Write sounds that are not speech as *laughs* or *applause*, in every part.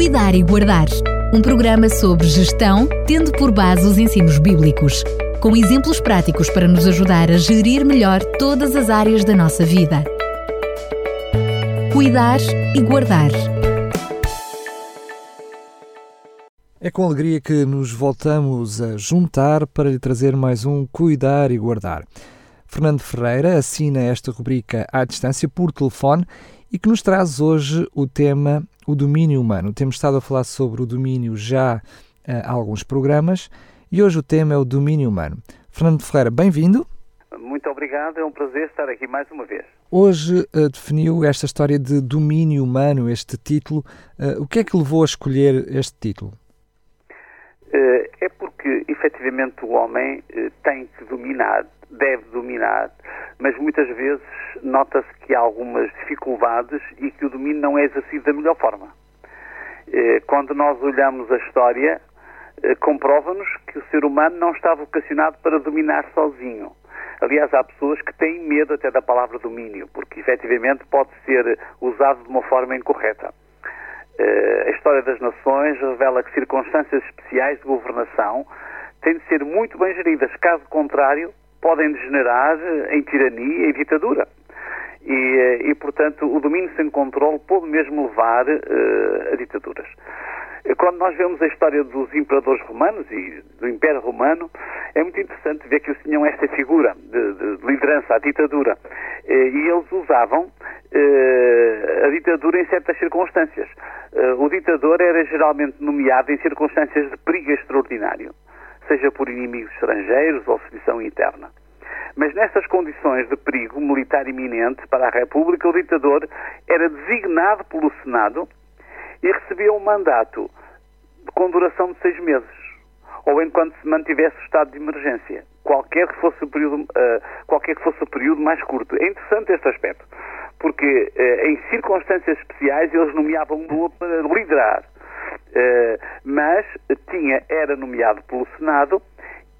Cuidar e Guardar. Um programa sobre gestão, tendo por base os ensinos bíblicos, com exemplos práticos para nos ajudar a gerir melhor todas as áreas da nossa vida. Cuidar e Guardar. É com alegria que nos voltamos a juntar para lhe trazer mais um Cuidar e Guardar. Fernando Ferreira assina esta rubrica à distância por telefone e que nos traz hoje o tema o domínio humano. Temos estado a falar sobre o domínio já eh, há alguns programas e hoje o tema é o domínio humano. Fernando Ferreira, bem-vindo. Muito obrigado, é um prazer estar aqui mais uma vez. Hoje uh, definiu esta história de domínio humano, este título. Uh, o que é que levou a escolher este título? Uh, é porque, efetivamente, o homem tem que dominar, deve dominar, mas muitas vezes nota-se que há algumas dificuldades e que o domínio não é exercido da melhor forma. Quando nós olhamos a história, comprova-nos que o ser humano não está vocacionado para dominar sozinho. Aliás, há pessoas que têm medo até da palavra domínio, porque efetivamente pode ser usado de uma forma incorreta. Uh, a história das nações revela que circunstâncias especiais de governação têm de ser muito bem geridas, caso contrário, podem degenerar em tirania e ditadura. E, eh, e, portanto, o domínio sem controle pode mesmo levar uh, a ditaduras. Quando nós vemos a história dos imperadores romanos e do Império Romano, é muito interessante ver que eles tinham esta figura de, de liderança, a ditadura. Eh, e eles usavam eh, a ditadura em certas circunstâncias. Eh, o ditador era geralmente nomeado em circunstâncias de perigo extraordinário, seja por inimigos estrangeiros ou sedição interna. Mas nessas condições de perigo militar iminente para a República, o ditador era designado pelo Senado e recebia um mandato com duração de seis meses, ou enquanto se mantivesse o estado de emergência, qualquer que fosse o período, uh, qualquer que fosse o período mais curto. É interessante este aspecto, porque uh, em circunstâncias especiais eles nomeavam um para liderar, mas tinha, era nomeado pelo Senado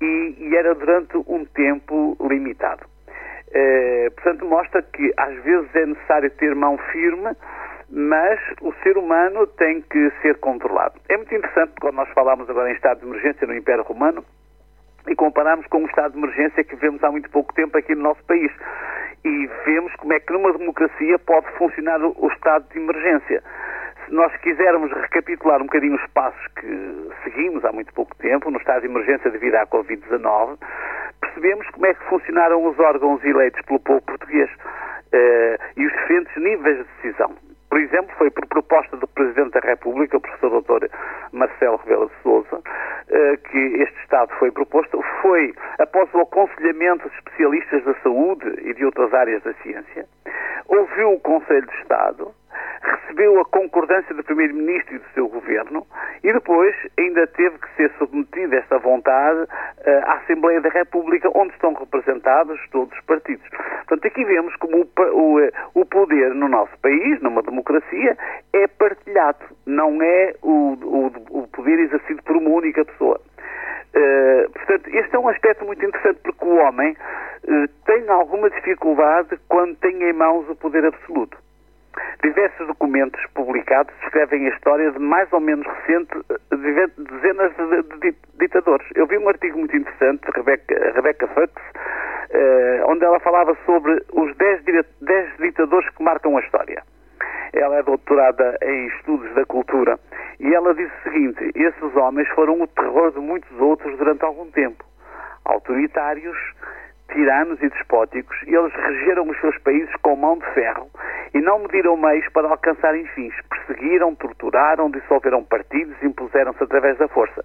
e, e era durante um tempo limitado. portanto, mostra que às vezes é necessário ter mão firme mas o ser humano tem que ser controlado. É muito interessante quando nós falamos agora em estado de emergência no Império Romano e comparamos com o estado de emergência que vemos há muito pouco tempo aqui no nosso país. E vemos como é que numa democracia pode funcionar o estado de emergência. Nós quisermos recapitular um bocadinho os passos que seguimos há muito pouco tempo no estado de emergência devido à Covid-19, percebemos como é que funcionaram os órgãos eleitos pelo povo português uh, e os diferentes níveis de decisão. Por exemplo, foi por proposta do Presidente da República, o professor Dr. Marcelo Rebelo de Sousa, eh, que este Estado foi proposto. Foi após o aconselhamento de especialistas da saúde e de outras áreas da ciência. Ouviu o Conselho de Estado, recebeu a concordância do Primeiro-Ministro e do seu governo e depois ainda teve que ser submetida esta vontade uh, à Assembleia da República, onde estão representados todos os partidos. Portanto, aqui vemos como o, eh, poder no nosso país, numa democracia, é partilhado, não é o, o, o poder exercido por uma única pessoa. Uh, portanto, este é um aspecto muito interessante porque o homem uh, tem alguma dificuldade quando tem em mãos o poder absoluto. Diversos documentos publicados descrevem a história de mais ou menos recente de dezenas de, ditadores. Eu vi um artigo muito interessante de Rebecca, Rebecca Fux, eh, onde ela falava sobre os 10, 10 ditadores que marcam a história. Ela é doutorada em estudos da cultura e ela diz o seguinte: esses homens foram o terror de muitos outros durante algum tempo. Autoritários, tiranos e despóticos, eles regeram os seus países com mão de ferro e não mediram meios para alcançarem fins. Perseguiram, torturaram, dissolveram partidos, impuseram-se através da força.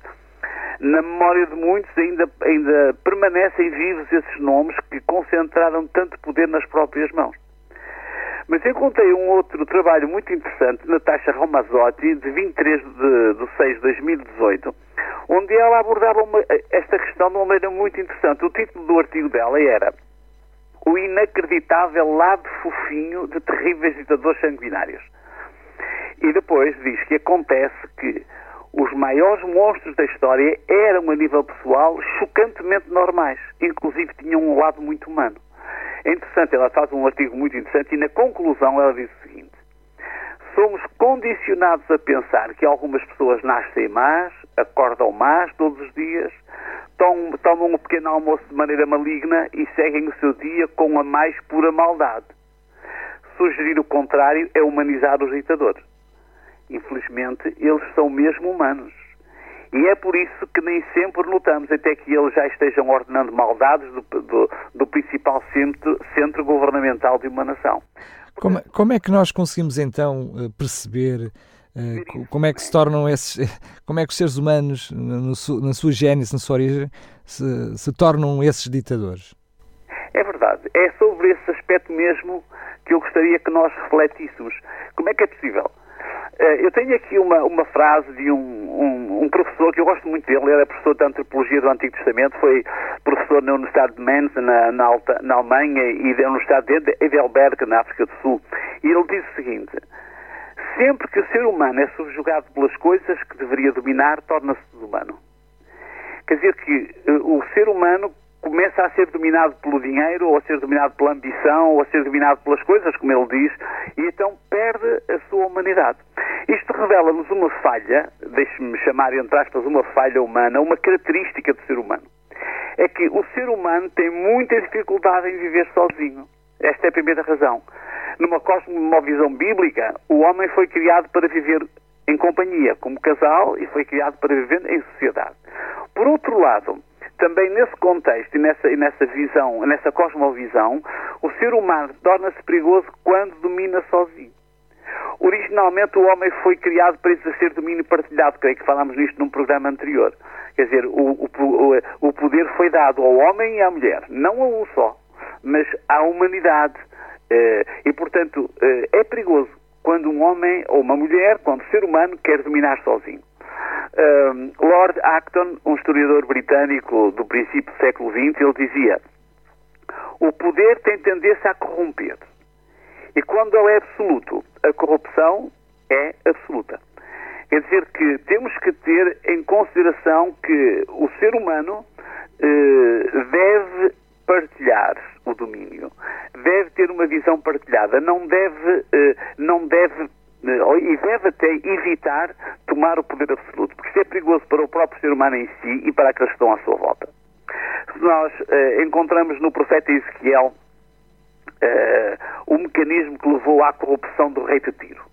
Na memória de muitos ainda, ainda permanecem vivos esses nomes que concentraram tanto poder nas próprias mãos. Mas encontrei um outro trabalho muito interessante, Natasha Romazzotti, de 23 de, de 6 de 2018, onde ela abordava uma, esta questão de uma maneira muito interessante. O título do artigo dela era O inacreditável lado fofinho de terríveis ditadores sanguinários. E depois diz que acontece que os maiores monstros da história eram, a nível pessoal, chocantemente normais. Inclusive tinham um lado muito humano. É interessante, ela faz um artigo muito interessante e na conclusão ela diz o seguinte: Somos condicionados a pensar que algumas pessoas nascem más, acordam más todos os dias, tomam, um pequeno almoço de maneira maligna e seguem o seu dia com a mais pura maldade. Sugerir o contrário é humanizar os ditadores. Infelizmente, eles são mesmo humanos. E é por isso que nem sempre notamos, até que eles já estejam ordenando maldades do, do, do principal centro, centro governamental de uma nação. Como, como, é que nós conseguimos então eh, perceber como é que se tornam esses, *laughs* como é que os seres humanos, no, na sua gênese, na sua origem, se, se tornam esses ditadores? É verdade. É sobre esse aspecto mesmo que eu gostaria que nós refletíssemos. Como é que é possível? Eh, eu tenho aqui uma, uma frase de um, um, um, professor que eu gosto muito dele, ele era professor de Antropologia do Antigo Testamento, foi professor na Universidade de Mainz, na, na, Alta, na Alemanha, e na Universidade de Heidelberg, na África do Sul. E ele diz o seguinte: sempre que o ser humano é subjugado pelas coisas que deveria dominar, torna-se desumano. Quer dizer que uh, o ser humano começa a ser dominado pelo dinheiro, ou a ser dominado pela ambição, ou a ser dominado pelas coisas, como ele diz, e então perde a sua humanidade. Isto revela-nos uma falha, deixe-me chamar entre aspas uma falha humana, uma característica do ser humano. É que o ser humano tem muita dificuldade em viver sozinho. Esta é a primeira razão. Numa cosmovisão bíblica, o homem foi criado para viver em companhia, como casal, e foi criado para viver em sociedade. Por outro lado, também nesse contexto e nessa, e nessa visão, nessa cosmovisão, o ser humano torna-se perigoso quando domina sozinho. Originalmente o homem foi criado para exercer domínio partilhado, creio que falámos nisto num programa anterior. Quer dizer, o, o, o poder foi dado ao homem e à mulher, não a um só, mas à humanidade. Eh, e, portanto, eh, é perigoso quando um homem ou uma mulher, quando ser humano quer dominar sozinho. Lord Acton, um historiador britânico do princípio do século XX, ele dizia: o poder tem tendência a corromper. E quando ele é absoluto, a corrupção é absoluta. Quer dizer que temos que ter em consideração que o ser humano eh, deve partilhar o domínio, deve ter uma visão partilhada, não deve, eh, não deve eh, e deve até evitar tomar o poder absoluto, porque isso é perigoso para o próprio ser humano em si e para aqueles que estão à sua volta. Se nós eh, encontramos no profeta Ezequiel o mecanismo que levou à corrupção do rei de Tiro.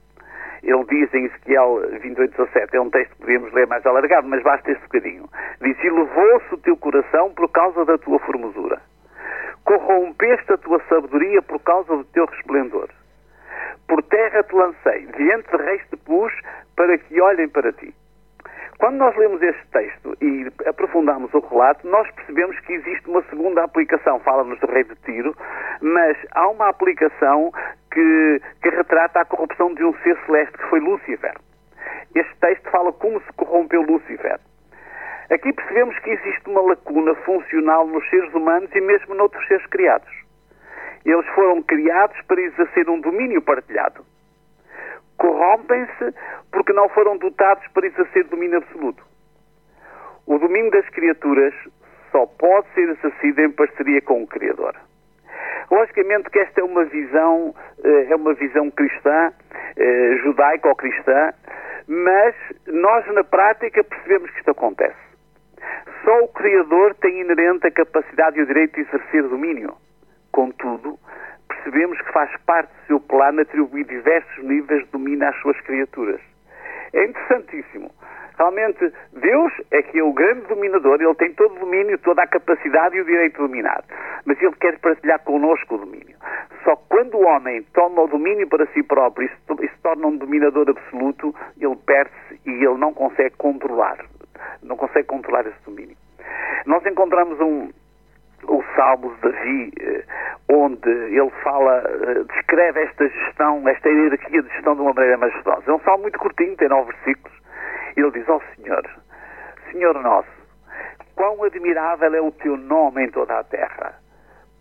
Ele diz em Ezequiel 28:17, é um texto que podemos ler mais alargado, mas basta este bocadinho. Diz: E levou-se o teu coração por causa da tua formosura. Corrompeste a tua sabedoria por causa do teu resplendor. Por terra te lancei, diante de reis te pus, para que olhem para ti. Quando nós lemos este texto e aprofundamos o relato, nós percebemos que existe uma segunda aplicação. Fala-nos do rei de Tiro, mas há uma aplicação que, que retrata a corrupção de um ser celeste que foi Lúcifer. Este texto fala como se corrompeu Lúcifer. Aqui percebemos que existe uma lacuna funcional nos seres humanos e mesmo noutros seres criados. Eles foram criados para exercer um domínio partilhado. Corrompem-se porque não foram dotados para exercer domínio absoluto. O domínio das criaturas só pode ser exercido em parceria com o Criador. Logicamente que esta é uma visão, eh, é uma visão cristã, eh, judaica ou cristã, mas nós na prática percebemos que isto acontece. Só o Criador tem inerente a capacidade e o direito de exercer domínio. Contudo, percebemos que faz parte do seu plano atribuir diversos níveis de domínio às suas criaturas. É interessantíssimo. Realmente, Deus é que é o grande dominador, ele tem todo o domínio, toda a capacidade e o direito de dominar. Mas ele quer partilhar connosco o domínio. Só quando o homem toma o domínio para si próprio e se, torna um dominador absoluto, ele perde-se e ele não consegue controlar. Não consegue controlar esse domínio. Nós encontramos um, o Salmo de Davi, eh, onde ele fala, eh, descreve esta gestão, esta hierarquia de gestão de uma maneira majestosa. É um salmo muito curtinho, tem nove versículos. Ele diz ao oh, Senhor, Senhor nosso, quão admirável é o teu nome em toda a terra,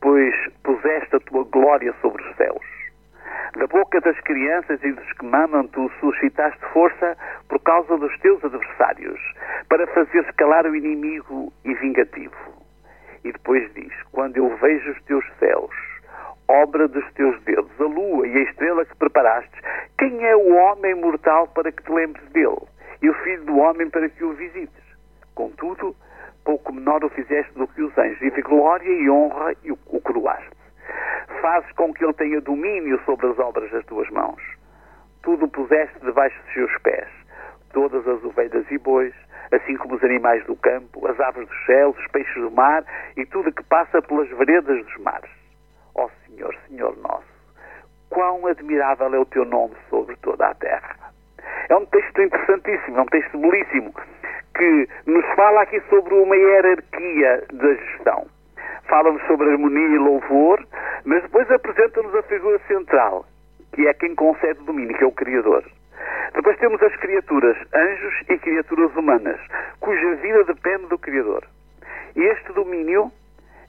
pois puseste a tua glória sobre os céus. Da boca das crianças e dos que mamam, tu suscitaste força por causa dos teus adversários, para fazer calar o inimigo e vingativo. E depois diz: Quando eu vejo os teus céus, obra dos teus dedos, a lua e a estrela que preparaste. Quem é o homem mortal para que te lembres dele? E o filho do homem para que o visites? Contudo, pouco menor o fizeste do que os anjos, e de glória e honra o, o coroaste. Fazes com que ele tenha domínio sobre as obras das tuas mãos. Tudo puseste debaixo dos seus pés, todas as ovelhas e bois, assim como os animais do campo, as aves dos céus, os peixes do mar e tudo que passa pelas veredas dos mares. Ó Senhor, Senhor nosso, quão admirável é o teu nome sobre toda a terra. É um texto interessantíssimo, é um texto belíssimo, que nos fala aqui sobre uma hierarquia da gestão. Fala-nos sobre harmonia e louvor, mas depois apresenta-nos a figura central, que é quem concede domínio, que é o Criador. Depois temos as criaturas, anjos e criaturas humanas, cuja vida depende do Criador. E este domínio,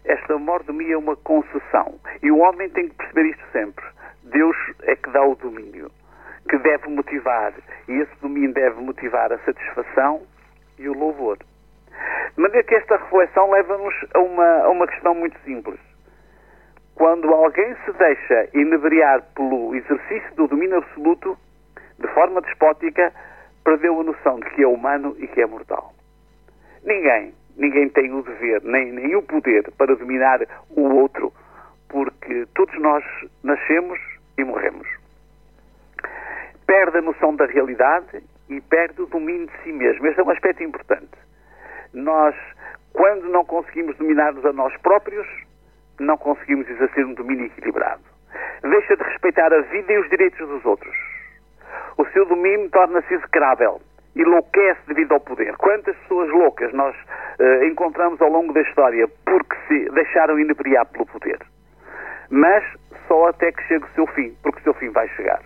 esta mordomia é uma concessão. E o homem tem que perceber isto sempre. Deus é que dá o domínio, que deve motivar, e esse domínio deve motivar a satisfação e o louvor. De maneira que esta reflexão leva-nos a uma, a uma questão muito simples. Quando alguém se deixa inebriar pelo exercício do domínio absoluto, de forma despótica, perdeu a noção de que é humano e que é mortal. Ninguém, ninguém tem o dever, nem, nem o poder para dominar o outro, porque todos nós nascemos e morremos. Perde a noção da realidade e perde o domínio de si mesmo. Este é um aspecto importante. Nós, quando não conseguimos dominar-nos a nós próprios, não conseguimos exercer um domínio equilibrado. Deixa de respeitar a vida e os direitos dos outros. O seu domínio torna-se execrável, enlouquece devido ao poder. Quantas pessoas loucas nós uh, encontramos ao longo da história porque se deixaram inebriar pelo poder? Mas só até que chegue o seu fim, porque o seu fim vai chegar.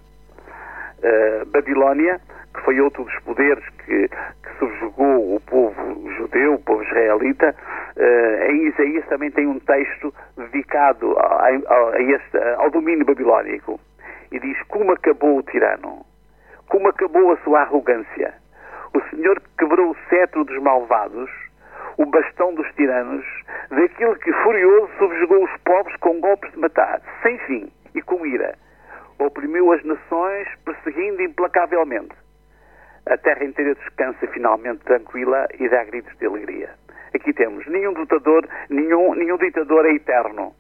Uh, Babilónia que foi outro dos poderes que, que subjugou o povo judeu, o povo israelita. Uh, em Isaías também tem um texto dedicado a, a, a este, ao domínio babilónico. E diz: Como acabou o tirano? Como acabou a sua arrogância? O Senhor quebrou o cetro dos malvados, o bastão dos tiranos, daquele que furioso subjugou os povos com golpes de matar, sem fim e com ira. Oprimiu as nações, perseguindo implacavelmente a terra inteira descansa finalmente tranquila e dá gritos de alegria. Aqui temos, nenhum ditador, nenhum, nenhum ditador é eterno.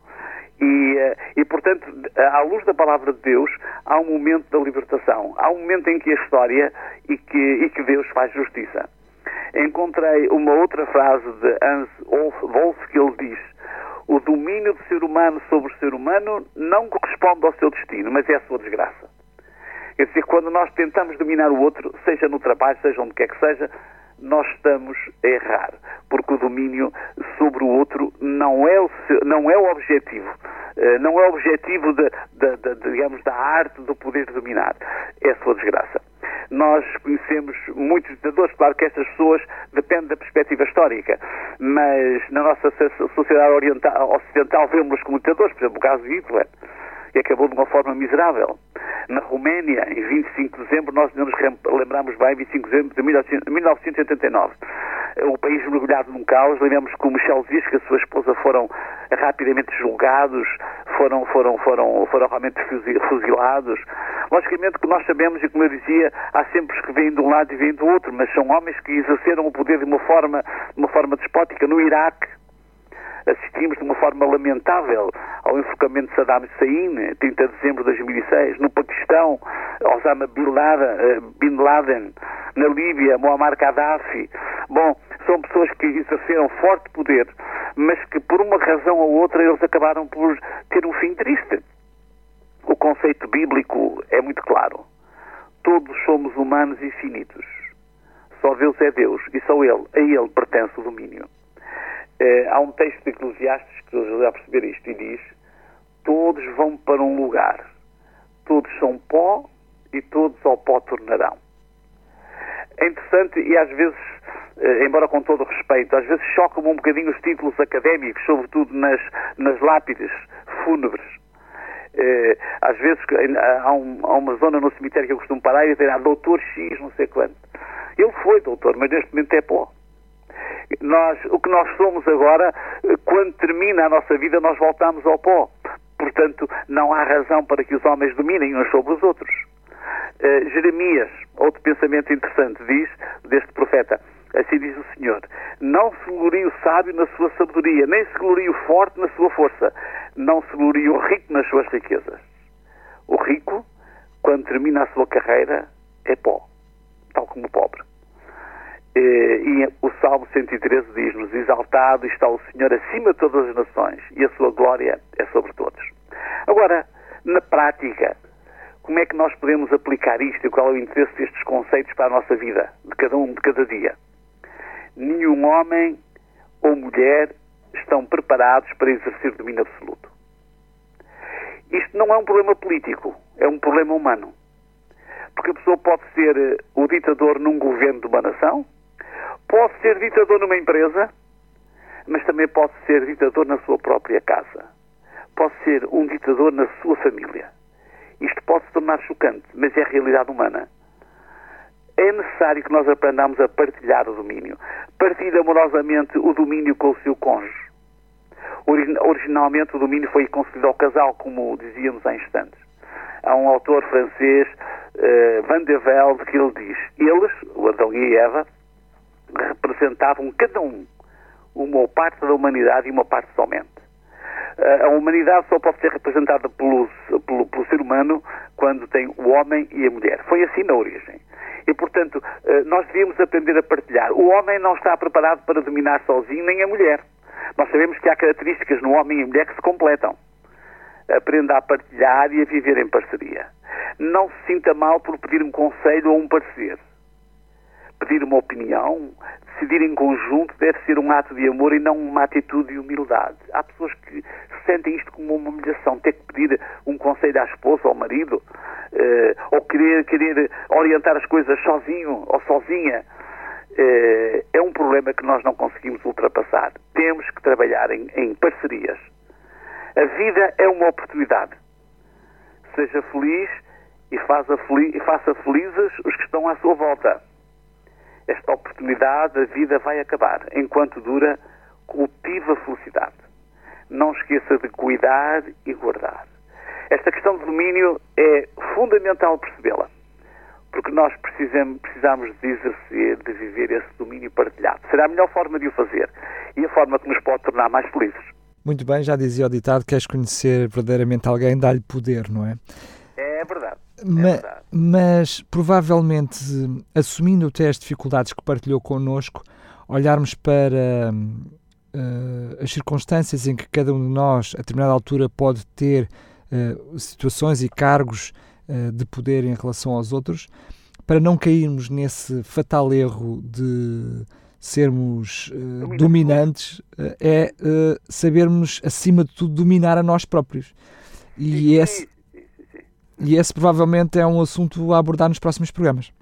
E, eh, e, portanto, à luz da palavra de Deus, há um momento da libertação. Há um momento em que a história e que, e que Deus faz justiça. Encontrei uma outra frase de Hans Wolff que ele diz: O domínio do ser humano sobre o ser humano não corresponde ao seu destino, mas é a sua desgraça. Quer dizer, quando nós tentamos dominar o outro, seja no trabalho, seja onde quer que seja, nós estamos a errar, porque o domínio sobre o outro não é o, não é o objetivo. Eh, não é o objetivo de, de, de, digamos, da arte do poder dominar. É a sua desgraça. Nós conhecemos muitos ditadores, claro que estas pessoas dependem da perspectiva histórica, mas na nossa sociedade oriental, ocidental vemos como ditadores, por exemplo, o caso de Hitler que acabou de uma forma miserável. Na Roménia, em 25 de dezembro, nós nos lembramos bem, 25 de dezembro de 1989. O país mergulhado num caos, lembramos que o Michel Zisk e a sua esposa foram rapidamente julgados, foram, foram, foram, foram realmente fuzilados. Logicamente que nós sabemos, e como eu dizia, há sempre os que vêm de um lado e vêm do outro, mas são homens que exerceram o poder de uma forma, de uma forma despótica. No Iraque, assistimos de uma forma lamentável ao enforcamento de Saddam Hussein, 30 de dezembro de 2006, no Paquistão, Osama Bin Laden, eh, Bin Laden na Líbia, Muammar Gaddafi. Bom, são pessoas que exerceram forte poder, mas que por uma razão ou outra eles acabaram por ter um fim triste. O conceito bíblico é muito claro. Todos somos humanos e finitos. Só Deus é Deus e só Ele, a Ele pertence o domínio. Eh, há um texto de Eclesiastes que nos ajuda a perceber isto e diz: Todos vão para um lugar, todos são pó e todos ao pó tornarão. É interessante e às vezes, eh, embora com todo respeito, às vezes chocam-me um bocadinho os títulos académicos, sobretudo nas, nas lápides fúnebres. Eh, às vezes há, um, há, uma zona no cemitério que eu costumo parar e dizer, ah, doutor X, não sei quanto. Ele foi doutor, mas neste momento é pó. Nós, o que nós somos agora, quando termina a nossa vida, nós voltamos ao pó. Portanto, não há razão para que os homens dominem uns sobre os outros. Uh, Jeremias, outro pensamento interessante, diz deste profeta: Assim diz o Senhor: Não se glorie o sábio na sua sabedoria, nem se glorie o forte na sua força, não se glorie o rico nas suas riquezas. O rico, quando termina a sua carreira, é pó, tal como o pobre. E o Salmo 113 diz-nos: Exaltado está o Senhor acima de todas as nações, e a sua glória é sobre todos. Agora, na prática, como é que nós podemos aplicar isto e qual é o interesse destes conceitos para a nossa vida, de cada um, de cada dia? Nenhum homem ou mulher estão preparados para exercer domínio absoluto. Isto não é um problema político, é um problema humano. Porque a pessoa pode ser eh, o ditador num governo de uma nação, pode ser ditador numa empresa, mas também pode ser ditador na sua própria casa. Pode ser um ditador na sua família. Isto pode se tornar chocante, mas é a realidade humana. É necessário que nós aprendamos a partilhar o domínio. Partilhe amorosamente o domínio com o seu cônjuge. Originalmente o domínio foi concedido ao casal, como dizíamos há instantes. Há um autor francês, uh, Van de Velde, que ele diz: eles, o Adão e Eva, representavam cada um uma parte da humanidade e uma parte somente. Uh, a humanidade só pode ser representada pelo, pelo, pelo ser humano quando tem o homem e a mulher. Foi assim na origem. E, portanto, uh, nós devíamos aprender a partilhar. O homem não está preparado para dominar sozinho, nem a mulher. Nós sabemos que há características no homem e mulher que se completam. Aprenda a partilhar e a viver em parceria. Não se sinta mal por pedir um conselho ou um parecer. Pedir uma opinião, decidir em conjunto deve ser um ato de amor e não uma atitude de humildade. Há pessoas que sentem isto como uma humilhação, ter que pedir um conselho à esposa ou ao marido, uh, ou querer, querer orientar as coisas sozinho ou sozinha. Uh, é um problema que nós não conseguimos ultrapassar. Temos que trabalhar em, em parcerias. A vida é uma oportunidade. Seja feliz, e faça felizes os que estão à sua volta esta oportunidade, a vida vai acabar. Enquanto dura, cultiva a felicidade. Não esqueça de cuidar e guardar. Esta questão de domínio é fundamental percebê-la, porque nós precisamos, precisamos de exercer, de viver esse domínio partilhado. Será a melhor forma de o fazer e a forma que nos pode tornar mais felizes. Muito bem, já dizia o ditado: queres conhecer verdadeiramente alguém, dá-lhe poder, não é? É verdade. Ma mas provavelmente, assumindo até as dificuldades que partilhou connosco, olharmos para uh, as circunstâncias em que cada um de nós, a determinada altura, pode ter uh, situações e cargos uh, de poder em relação aos outros, para não cairmos nesse fatal erro de sermos dominantes, é sabermos, acima de tudo, dominar a nós próprios. E esse e esse provavelmente é um assunto a abordar nos próximos programas.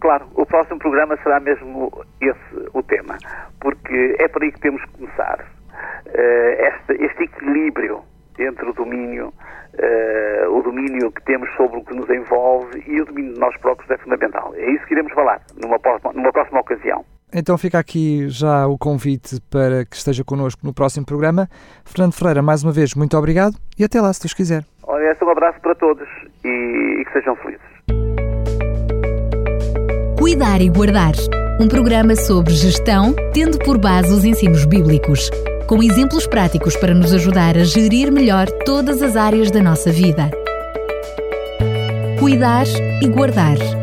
Claro, o próximo programa será mesmo esse o tema, porque é por aí que temos que começar. Uh, este, este, equilíbrio entre o domínio, uh, o domínio que temos sobre o que nos envolve e o domínio de nós próprios é fundamental. É isso que iremos falar numa próxima, numa próxima ocasião. Então fica aqui já o convite para que esteja connosco no próximo programa. Fernando Ferreira, mais uma vez, muito obrigado e até lá, se Deus quiser. Olha, um abraço para todos e, e que sejam felizes. Cuidar e Guardar um programa sobre gestão, tendo por base os ensinos bíblicos, com exemplos práticos para nos ajudar a gerir melhor todas as áreas da nossa vida. Cuidar e Guardar